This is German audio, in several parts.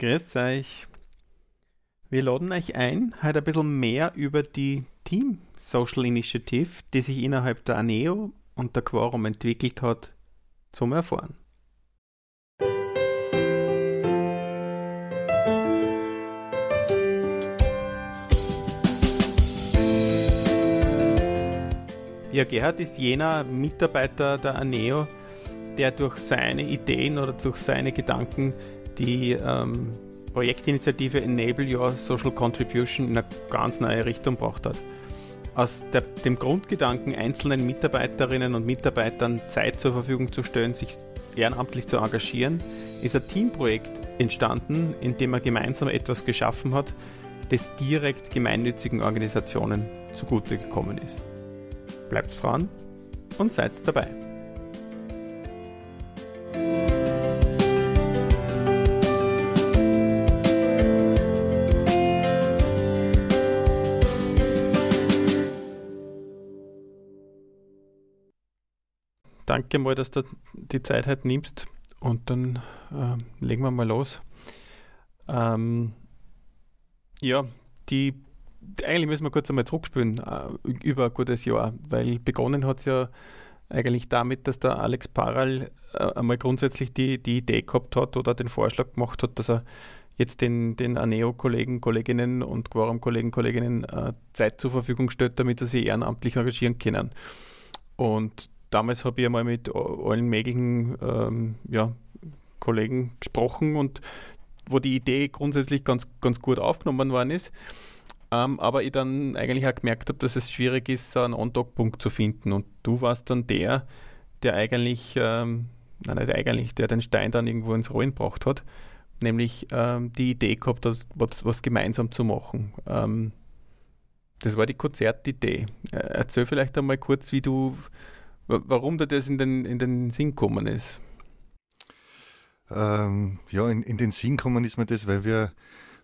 Grüß euch. Wir laden euch ein, heute ein bisschen mehr über die Team Social Initiative, die sich innerhalb der ANEO und der Quorum entwickelt hat, zum Erfahren. Ja, Gerhard ist jener Mitarbeiter der ANEO, der durch seine Ideen oder durch seine Gedanken die ähm, Projektinitiative Enable Your Social Contribution in eine ganz neue Richtung gebracht hat. Aus der, dem Grundgedanken, einzelnen Mitarbeiterinnen und Mitarbeitern Zeit zur Verfügung zu stellen, sich ehrenamtlich zu engagieren, ist ein Teamprojekt entstanden, in dem er gemeinsam etwas geschaffen hat, das direkt gemeinnützigen Organisationen zugute gekommen ist. Bleibt dran und seid dabei. Danke mal, dass du die Zeit heute nimmst und dann äh, legen wir mal los. Ähm, ja, die eigentlich müssen wir kurz einmal zurückspielen äh, über ein gutes Jahr, weil begonnen hat es ja eigentlich damit, dass der Alex Paral äh, einmal grundsätzlich die, die Idee gehabt hat oder den Vorschlag gemacht hat, dass er jetzt den, den Aneo-Kollegen, Kolleginnen und Quorum-Kollegen, Kolleginnen äh, Zeit zur Verfügung stellt, damit sie sich ehrenamtlich engagieren können. Und damals habe ich einmal mit allen möglichen ähm, ja, Kollegen gesprochen und wo die Idee grundsätzlich ganz, ganz gut aufgenommen worden ist. Ähm, aber ich dann eigentlich auch gemerkt habe, dass es schwierig ist, einen Andockpunkt zu finden. Und du warst dann der, der eigentlich, ähm, nein, nicht eigentlich, der den Stein dann irgendwo ins Rollen gebracht hat, nämlich ähm, die Idee gehabt hat, was, was gemeinsam zu machen. Ähm, das war die Konzertidee. Äh, erzähl vielleicht einmal kurz, wie du warum da das in den, in den Sinn gekommen ist. Ähm, ja, in, in den Sinn gekommen ist mir das, weil wir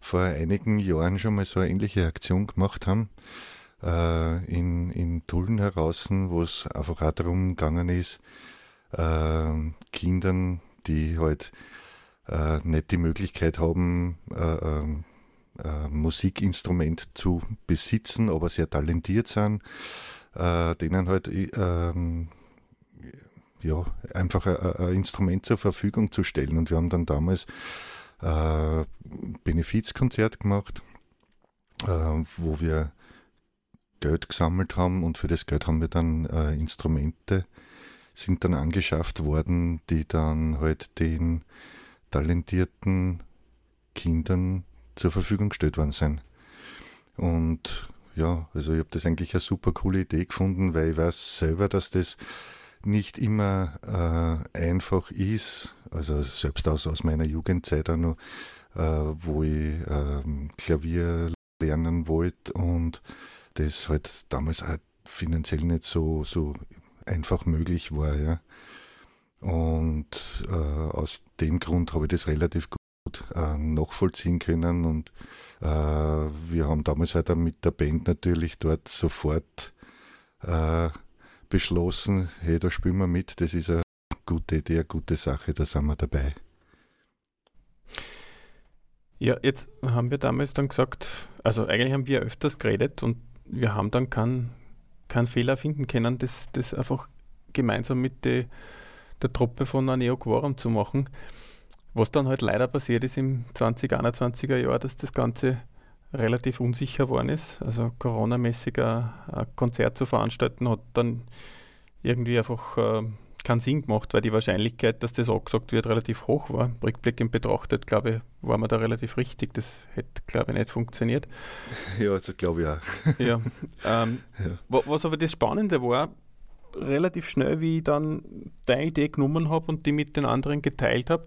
vor einigen Jahren schon mal so eine ähnliche Aktion gemacht haben. Äh, in, in Tulln heraus, wo es einfach auch darum gegangen ist, äh, Kindern, die halt äh, nicht die Möglichkeit haben, äh, ähm, äh, Musikinstrument zu besitzen, aber sehr talentiert sind, äh, denen halt ähm, ja, einfach ein, ein, Instrument zur Verfügung zu stellen. Und wir haben dann damals äh, Benefizkonzert gemacht, äh, wo wir Geld gesammelt haben und für das Geld haben wir dann äh, Instrumente sind dann angeschafft worden, die dann halt den talentierten Kindern zur Verfügung gestellt worden sind. Und ja, also ich habe das eigentlich eine super coole Idee gefunden, weil ich weiß selber, dass das nicht immer äh, einfach ist. Also selbst aus, aus meiner Jugendzeit auch noch, äh, wo ich äh, Klavier lernen wollte und das halt damals auch finanziell nicht so, so einfach möglich war. Ja. Und äh, aus dem Grund habe ich das relativ gut äh, nachvollziehen können. Und wir haben damals halt mit der Band natürlich dort sofort äh, beschlossen, hey, da spielen wir mit, das ist eine gute Idee, eine gute Sache, da sind wir dabei. Ja, jetzt haben wir damals dann gesagt, also eigentlich haben wir öfters geredet und wir haben dann keinen kein Fehler finden können, das, das einfach gemeinsam mit die, der Truppe von Aneo Quorum zu machen. Was dann halt leider passiert ist im 2021er Jahr, dass das Ganze relativ unsicher geworden ist. Also Corona-mäßig ein, Konzert zu veranstalten, hat dann irgendwie einfach äh, keinen Sinn gemacht, weil die Wahrscheinlichkeit, dass das angesagt wird, relativ hoch war. Rückblickend betrachtet, glaube ich, war man da relativ richtig. Das hätte, glaube ich, nicht funktioniert. Ja, also glaube ich auch. ja, ähm, ja. Was aber das Spannende war, relativ schnell, wie ich dann deine Idee genommen habe und die mit den anderen geteilt habe,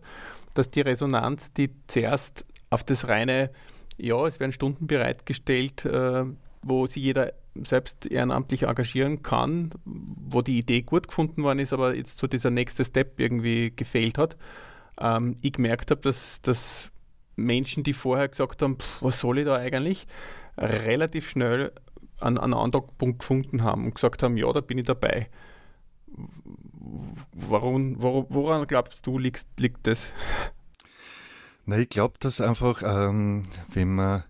dass die Resonanz, die zuerst auf das reine, ja, es werden Stunden bereitgestellt, äh, wo sich jeder selbst ehrenamtlich engagieren kann, wo die Idee gut gefunden worden ist, aber jetzt so dieser nächste Step irgendwie gefehlt hat. Ähm, ich gemerkt habe, dass, dass Menschen, die vorher gesagt haben, pff, was soll ich da eigentlich, relativ schnell einen, einen Andockpunkt gefunden haben und gesagt haben, ja, da bin ich dabei. Warum, woran glaubst du, liegt, liegt das? Na, ich glaube, dass einfach, ähm, wenn man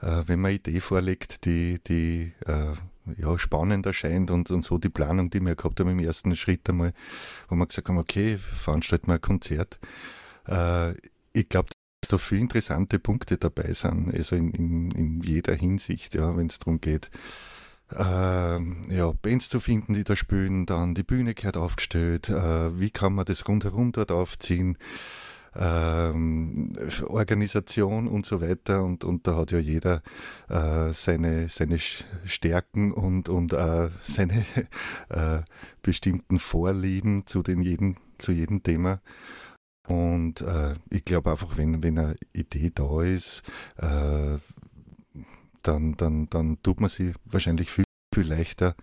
äh, wenn man eine Idee vorlegt, die, die äh, ja, spannend erscheint und, und so die Planung, die wir gehabt haben im ersten Schritt einmal, wo wir gesagt haben, okay, veranstalten wir ein Konzert. Äh, ich glaube, dass da viele interessante Punkte dabei sind, also in, in, in jeder Hinsicht, ja, wenn es darum geht, äh, ja, Bands zu finden, die da spielen, dann die Bühne gehört aufgestellt, äh, wie kann man das rundherum dort aufziehen, ähm, Organisation und so weiter. Und, und da hat ja jeder äh, seine, seine Stärken und, und äh, seine äh, bestimmten Vorlieben zu, den jeden, zu jedem Thema. Und äh, ich glaube einfach, wenn, wenn eine Idee da ist, äh, dann, dann, dann tut man sie wahrscheinlich viel, viel leichter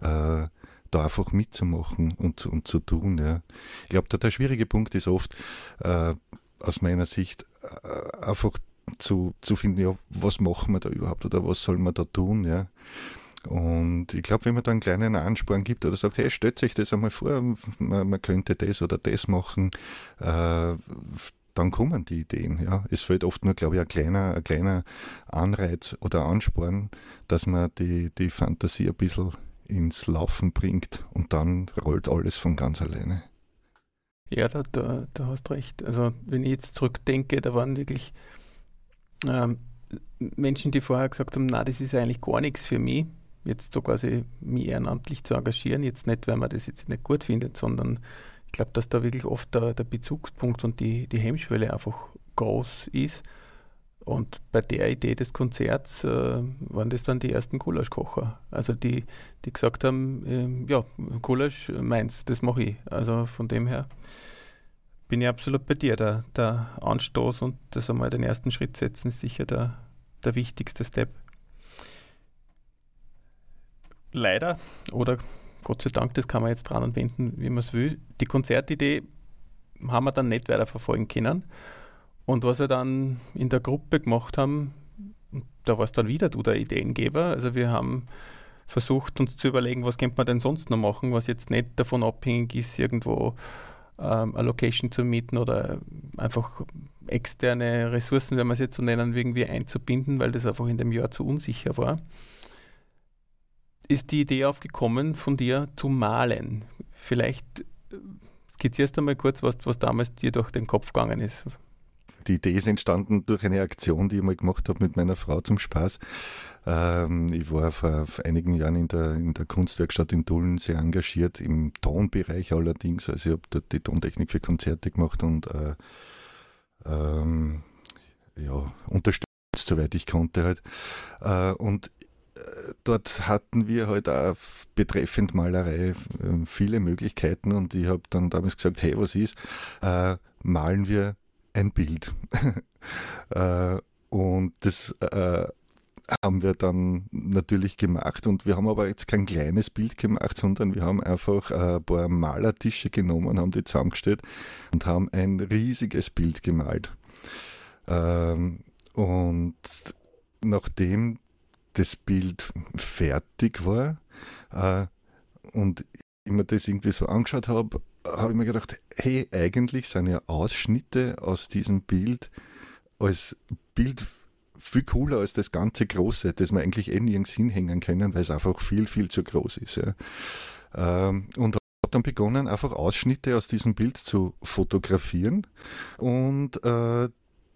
äh, da einfach mitzumachen und, und zu tun. Ja. Ich glaube, der schwierige Punkt ist oft äh, aus meiner Sicht äh, einfach zu, zu finden, ja, was machen wir da überhaupt oder was soll man da tun, ja. Und ich glaube, wenn man da einen kleinen Ansporn gibt oder sagt, hey, stellt sich das einmal vor, man, man könnte das oder das machen, äh, dann kommen die Ideen. Ja. Es fehlt oft nur, glaube ich, ein kleiner, ein kleiner Anreiz oder Ansporn, dass man die, die Fantasie ein bisschen ins Laufen bringt und dann rollt alles von ganz alleine. Ja, da, da, da hast recht. Also wenn ich jetzt zurückdenke, da waren wirklich ähm, Menschen, die vorher gesagt haben, na, das ist eigentlich gar nichts für mich, jetzt so quasi mich ehrenamtlich zu engagieren, jetzt nicht, weil man das jetzt nicht gut findet, sondern ich glaube, dass da wirklich oft der, der Bezugspunkt und die, die Hemmschwelle einfach groß ist und bei der Idee des Konzerts äh, waren das dann die ersten Gulaschkocher. Also die, die gesagt haben, äh, ja, Gulasch meins, das mache ich. Also von dem her bin ich absolut bei dir. Der, der Anstoß und das einmal den ersten Schritt setzen ist sicher der, der wichtigste Step. Leider, oder Gott sei Dank, das kann man jetzt dran anwenden, wie man es will. Die Konzertidee haben wir dann nicht weiter verfolgen können. Und was wir dann in der Gruppe gemacht haben, da war es dann wieder du der Ideengeber. Also wir haben versucht uns zu überlegen, was könnte man denn sonst noch machen, was jetzt nicht davon abhängig ist, irgendwo ähm, eine Location zu mieten oder einfach externe Ressourcen, wenn man es jetzt so nennen, irgendwie einzubinden, weil das einfach in dem Jahr zu unsicher war. Ist die Idee aufgekommen, von dir zu malen? Vielleicht äh, skizzierst du mal kurz, was, was damals dir durch den Kopf gegangen ist. Die Idee ist entstanden durch eine Aktion, die ich mal gemacht habe mit meiner Frau zum Spaß. Ähm, ich war vor, einigen Jahren in der, in der Kunstwerkstatt in Dullen sehr engagiert, im Tonbereich allerdings. Also ich habe dort die Tontechnik für Konzerte gemacht und äh, ähm, ja, unterstützt, soweit ich konnte halt. Äh, und dort hatten wir halt auch betreffend Malerei äh, viele Möglichkeiten und ich habe dann damals gesagt, hey, was ist, äh, malen wir ein Bild. äh, und das äh, haben wir dann natürlich gemacht und wir haben aber jetzt kein kleines Bild gemacht, sondern wir haben einfach äh, ein paar Malertische genommen, haben die zusammengestellt und haben ein riesiges Bild gemalt. Ähm, und nachdem das Bild fertig war äh, und ich mir das irgendwie so angeschaut habe, habe ich mir gedacht, hey, eigentlich sind ja Ausschnitte aus diesem Bild als Bild viel cooler als das ganze Große, das wir eigentlich eh nirgends hinhängen können, weil es einfach viel, viel zu groß ist. Ja. Ähm, und habe dann begonnen, einfach Ausschnitte aus diesem Bild zu fotografieren. Und äh,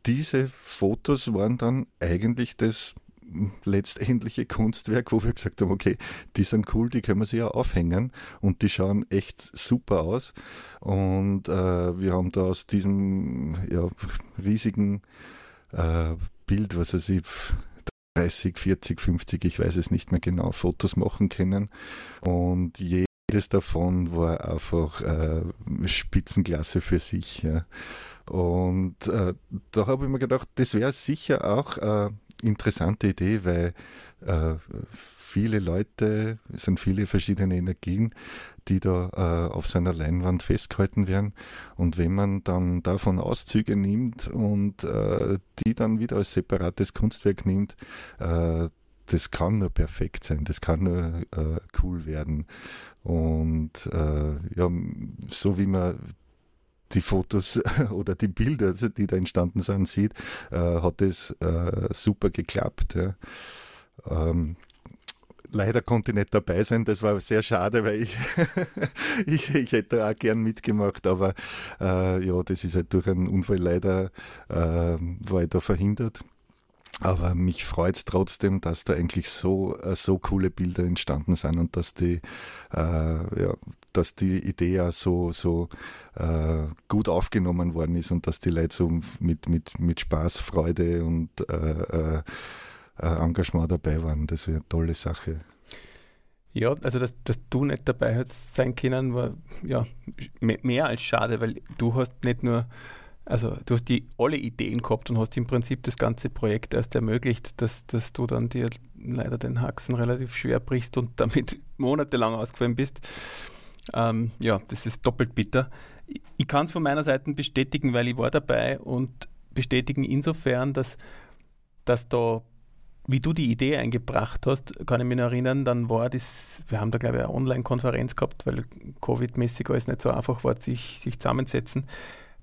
diese Fotos waren dann eigentlich das letztendliche Kunstwerk, wo wir gesagt haben, okay, die sind cool, die können wir sich ja aufhängen und die schauen echt super aus. Und äh, wir haben da aus diesem ja, riesigen äh, Bild, was weiß ich, 30, 40, 50, ich weiß es nicht mehr genau, Fotos machen können. Und jedes davon war einfach äh, Spitzenklasse für sich. Ja. Und äh, da habe ich mir gedacht, das wäre sicher auch äh, interessante Idee, weil äh, viele Leute, es sind viele verschiedene Energien, die da äh, auf seiner Leinwand festgehalten werden. Und wenn man dann davon Auszüge nimmt und äh, die dann wieder als separates Kunstwerk nimmt, äh, das kann nur perfekt sein, das kann nur äh, cool werden. Und äh, ja, so wie man die Fotos oder die Bilder, die da entstanden sind, sieht, äh, hat es äh, super geklappt. Ja. Ähm, leider konnte ich nicht dabei sein, das war sehr schade, weil ich, ich, ich hätte auch gern mitgemacht, aber äh, ja, das ist halt durch einen Unfall leider, äh, war ich da verhindert. Aber mich freut es trotzdem, dass da eigentlich so, äh, so coole Bilder entstanden sind und dass die, äh, ja, dass die Idee auch so, so äh, gut aufgenommen worden ist und dass die Leute so mit, mit, mit Spaß, Freude und äh, äh, äh Engagement dabei waren. Das wäre eine tolle Sache. Ja, also dass, dass du nicht dabei sein können, war ja mehr als schade, weil du hast nicht nur also du hast die alle Ideen gehabt und hast im Prinzip das ganze Projekt erst ermöglicht, dass, dass du dann dir leider den Haxen relativ schwer brichst und damit monatelang ausgefallen bist. Ähm, ja, das ist doppelt bitter. Ich, kann es von meiner Seite bestätigen, weil ich war dabei und bestätigen insofern, dass, dass da, wie du die Idee eingebracht hast, kann ich mich erinnern, dann war das, wir haben da glaube ich eine Online-Konferenz gehabt, weil Covid-mäßig alles nicht so einfach war, sich, sich zusammensetzen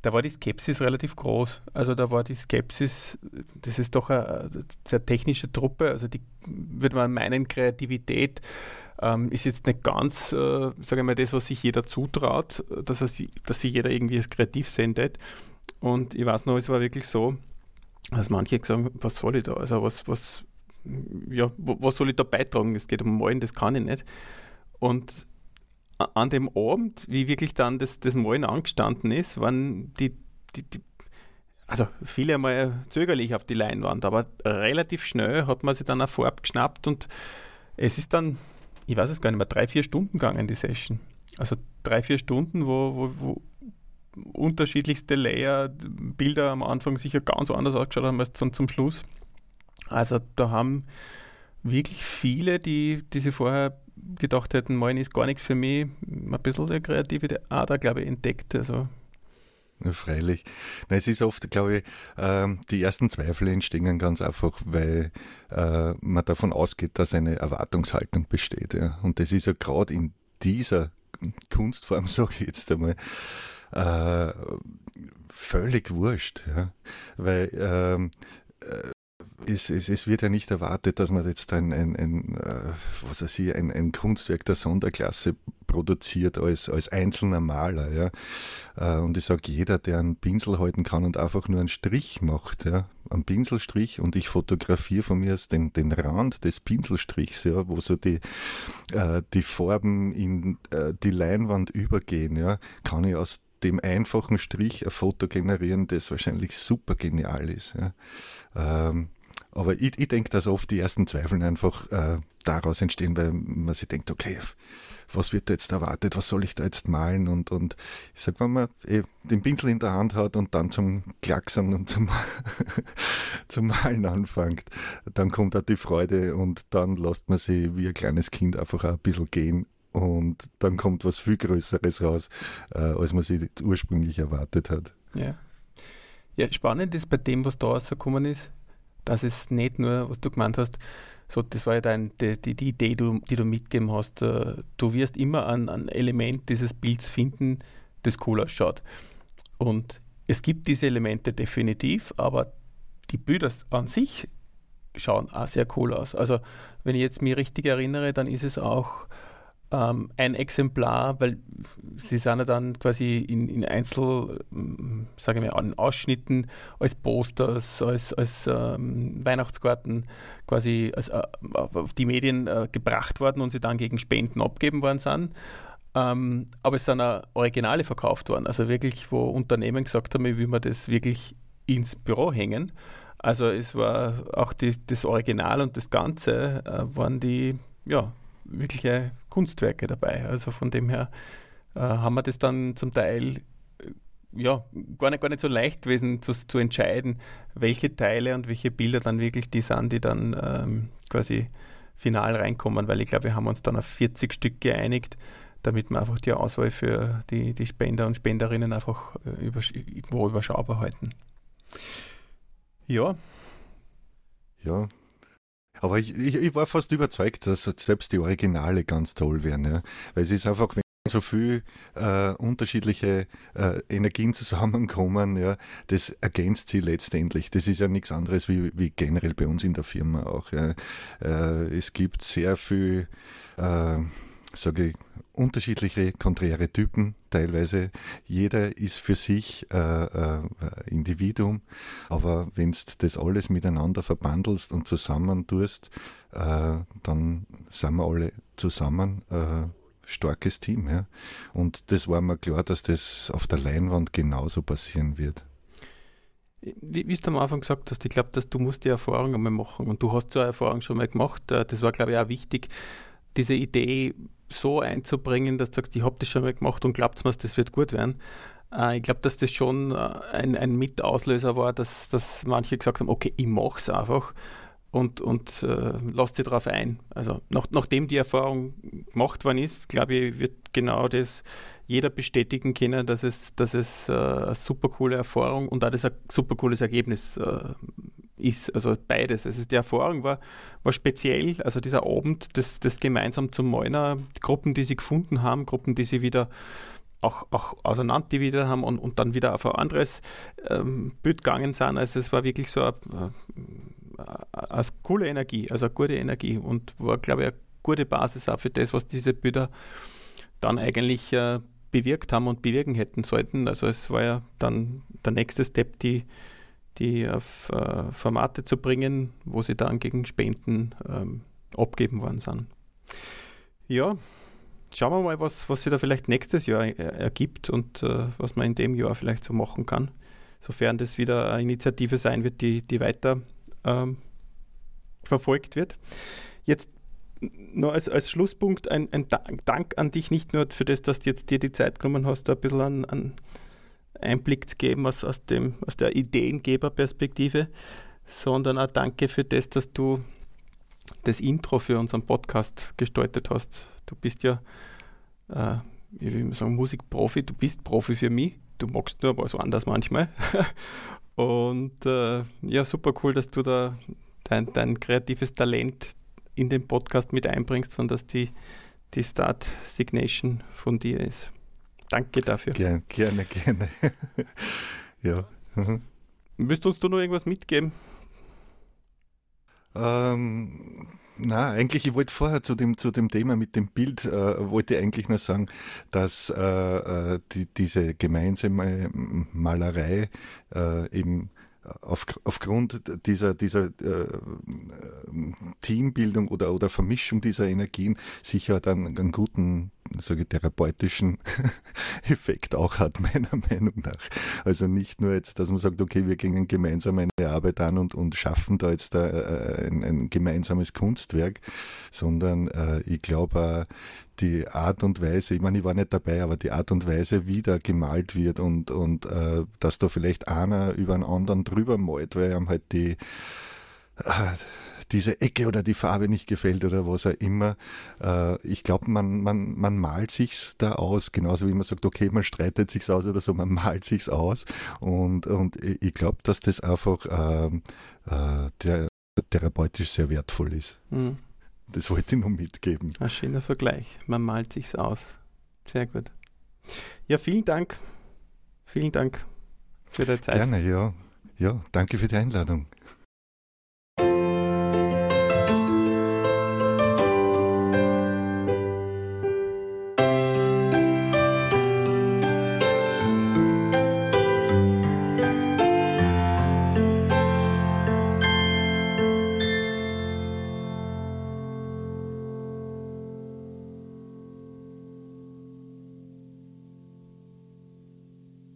da war die Skepsis relativ groß. Also da war die Skepsis, das ist doch eine sehr technische Truppe, also die würde man meinen, Kreativität ähm, ist jetzt nicht ganz, äh, sage ich mal, das, was sich jeder zutraut, dass, er, dass sich jeder irgendwie als kreativ sendet. Und ich weiß noch, es war wirklich so, dass manche gesagt haben, was soll ich da? Also was, was, ja, was soll ich da beitragen? Es geht um Malen, das kann ich nicht. Und an dem Abend, wie wirklich dann das, das Malen angestanden ist, waren die, die, die also viele einmal zögerlich auf die Leinwand, aber relativ schnell hat man sich dann eine Farbe geschnappt und es ist dann, ich weiß es gar nicht mehr, drei, vier Stunden gegangen, die Session. Also drei, vier Stunden, wo, wo, wo unterschiedlichste Layer, Bilder am Anfang sicher ganz anders ausgeschaut haben als zum, zum Schluss. Also da haben wirklich viele, die, die sich vorher gedacht hätten, Malen ist gar nichts für mich, ein bisschen der kreative Ader, glaube ich, entdeckt. Also. Freilich. Na, es ist oft, glaube ich, äh, die ersten Zweifel entstehen ganz einfach, weil äh, man davon ausgeht, dass eine Erwartungshaltung besteht. Ja. Und das ist ja gerade in dieser Kunstform, sage ich jetzt einmal, äh, völlig wurscht. Ja. Weil ähm, äh, es, es, es, wird ja nicht erwartet, dass man jetzt ein, ein, ein, was weiß ich, ein, ein Kunstwerk der Sonderklasse produziert als, als einzelner Maler. Ja. Äh, und ich sage, jeder, der einen Pinsel halten kann und einfach nur einen Strich macht, ja, einen Pinselstrich und ich fotografiere von mir den, den Rand des Pinselstrichs, ja, wo so die, äh, die Farben in äh, die Leinwand übergehen, ja, kann ich aus dem einfachen Strich ein Foto generieren, das wahrscheinlich super genial ist. Ja. Ähm, aber ich, ich denke, dass oft die ersten Zweifel einfach äh, daraus entstehen, weil man sich denkt, okay, was wird da jetzt erwartet, was soll ich da jetzt malen und, und ich sag, wenn man eh den Pinsel in der Hand hat und dann zum Klacksen und zum, zum Malen anfängt, dann kommt auch die Freude und dann lässt man sich wie ein kleines Kind einfach auch ein bisschen gehen und dann kommt was viel Größeres raus, äh, als man sich ursprünglich erwartet hat. Ja. Ja, spannend ist bei dem, was da rausgekommen ist, dass es nicht nur, was du gemeint hast, so, das war ja dein, die, die, Idee, du, die du mitgegeben hast. Äh, du wirst immer ein, ein Element dieses Bilds finden, das cool ausschaut. Und es gibt diese Elemente definitiv, aber die Bilder an sich schauen auch sehr cool aus. Also, wenn ich jetzt mich richtig erinnere, dann ist es auch ähm, ein Exemplar, weil sie sind ja dann quasi in, in Einzel, ähm, sage ich mal, Ausschnitten als Posters, als, als ähm, Weihnachtskarten quasi als, äh, auf die Medien äh, gebracht worden und sie dann gegen Spenden abgeben worden sind. Ähm, aber es sind auch Originale verkauft worden, also wirklich, wo Unternehmen gesagt haben, ich will mir das wirklich ins Büro hängen. Also es war auch die, das Original und das Ganze äh, waren die ja, wirkliche Kunstwerke dabei. Also von dem her äh, haben wir das dann zum Teil äh, ja, gar nicht, gar nicht so leicht gewesen zu, zu entscheiden, welche Teile und welche Bilder dann wirklich die sind, die dann ähm, quasi final reinkommen, weil ich glaube, wir haben uns dann auf 40 Stück geeinigt, damit wir einfach die Auswahl für die, die Spender und Spenderinnen einfach äh, übersch irgendwo überschaubar halten. Ja. Ja, aber ich, ich, ich, war fast überzeugt, dass selbst die Originale ganz toll wären. Ja? Weil es ist einfach, so viel äh, unterschiedliche äh, Energien zusammenkommen, ja, das ergänzt sie letztendlich. Das ist ja nichts anderes wie, wie generell bei uns in der Firma auch. Ja. Äh, es gibt sehr viel, äh, sage ich, unterschiedliche konträre Typen teilweise. Jeder ist für sich äh, äh, Individuum, aber wenn du das alles miteinander verbandelst und zusammen tust, äh, dann sind wir alle zusammen äh, starkes Team. Ja. Und das war mir klar, dass das auf der Leinwand genauso passieren wird. Wie, wie du am Anfang gesagt hast, ich glaube, dass du musst die Erfahrung einmal machen und du hast so eine Erfahrung schon mal gemacht. Äh, das war, glaube ich, auch wichtig, diese Idee so einzubringen, dass du sagst, ich habe das schon mal gemacht und glaubt mir, das wird gut werden. Äh, ich glaube, dass das schon äh, ein, ein Mitauslöser war, dass, dass manche gesagt haben, okay, ich mache es einfach und, und äh, lasst sie darauf ein. Also nach, nachdem die Erfahrung gemacht worden ist, glaube ich, wird genau das jeder bestätigen können, dass es, dass es äh, eine super coole Erfahrung und auch das ein super cooles Ergebnis äh, ist. Also beides. Also die Erfahrung war, war speziell, also dieser Abend, das, das gemeinsam zum Meiner, Gruppen, die sie gefunden haben, Gruppen, die sie wieder auch, auch auseinander haben und, und dann wieder auf ein anderes ähm, Bild gegangen sind. Also es war wirklich so eine, eine coole Energie, also eine gute Energie und war, glaube ich, eine gute Basis auch für das, was diese Bilder dann eigentlich äh, bewirkt haben und bewirken hätten sollten. Also es war ja dann der nächste Step, die, die auf äh, Formate zu bringen, wo sie dann gegen Spenden ähm, abgeben worden sind. Ja, schauen wir mal, was, was sich da vielleicht nächstes Jahr er, ergibt und äh, was man in dem Jahr vielleicht so machen kann. Sofern das wieder eine Initiative sein wird, die, die weiter ähm, verfolgt wird. Jetzt nur als, als Schlusspunkt ein, ein, Dank an dich, nicht nur für das, dass du jetzt dir die Zeit genommen hast, da ein bisschen einen, einen Einblick zu geben aus, aus, dem, aus der Ideengeberperspektive, sondern auch danke für das, dass du das Intro für unseren Podcast gestaltet hast. Du bist ja, äh, wie will man sagen, Musikprofi, du bist Profi für mich. Du magst nur was anders manchmal. Und äh, ja, super cool, dass du da dein, dein kreatives Talent in den Podcast mit einbringst und dass die, die Start Signation von dir ist. Danke dafür. Gerne, gerne, gerne. ja. Mhm. Willst du uns da noch irgendwas mitgeben? Ähm, na, eigentlich, ich wollte vorher zu dem, zu dem Thema mit dem Bild, äh, wollte eigentlich nur sagen, dass äh, äh die, diese gemeinsame Malerei äh, eben auf, aufgrund dieser, dieser äh, Teambildung oder, oder Vermischung dieser Energien sicher dann einen guten sage therapeutischen Effekt auch hat, meiner Meinung nach. Also nicht nur jetzt, dass man sagt, okay, wir gehen gemeinsam eine Arbeit an und, und schaffen da jetzt da, äh, ein, ein, gemeinsames Kunstwerk, sondern äh, ich glaube, die Art und Weise, ich meine, ich war nicht dabei, aber die Art und Weise, wie da gemalt wird und, und äh, dass da vielleicht einer über einen anderen drüber malt, weil ihm halt die, äh, diese Ecke oder die Farbe nicht gefällt oder was auch immer. Äh, ich glaube, man, man, man malt sich's da aus, genauso wie man sagt, okay, man streitet sich's aus oder so, man malt sich's aus. Und, und ich glaube, dass das einfach äh, äh, der, therapeutisch sehr wertvoll ist. Mhm. Das wollte ich nur mitgeben. Ein schöner Vergleich. Man malt sich's aus. Sehr gut. Ja, vielen Dank. Vielen Dank für deine Zeit. Gerne, ja. Ja, danke für die Einladung.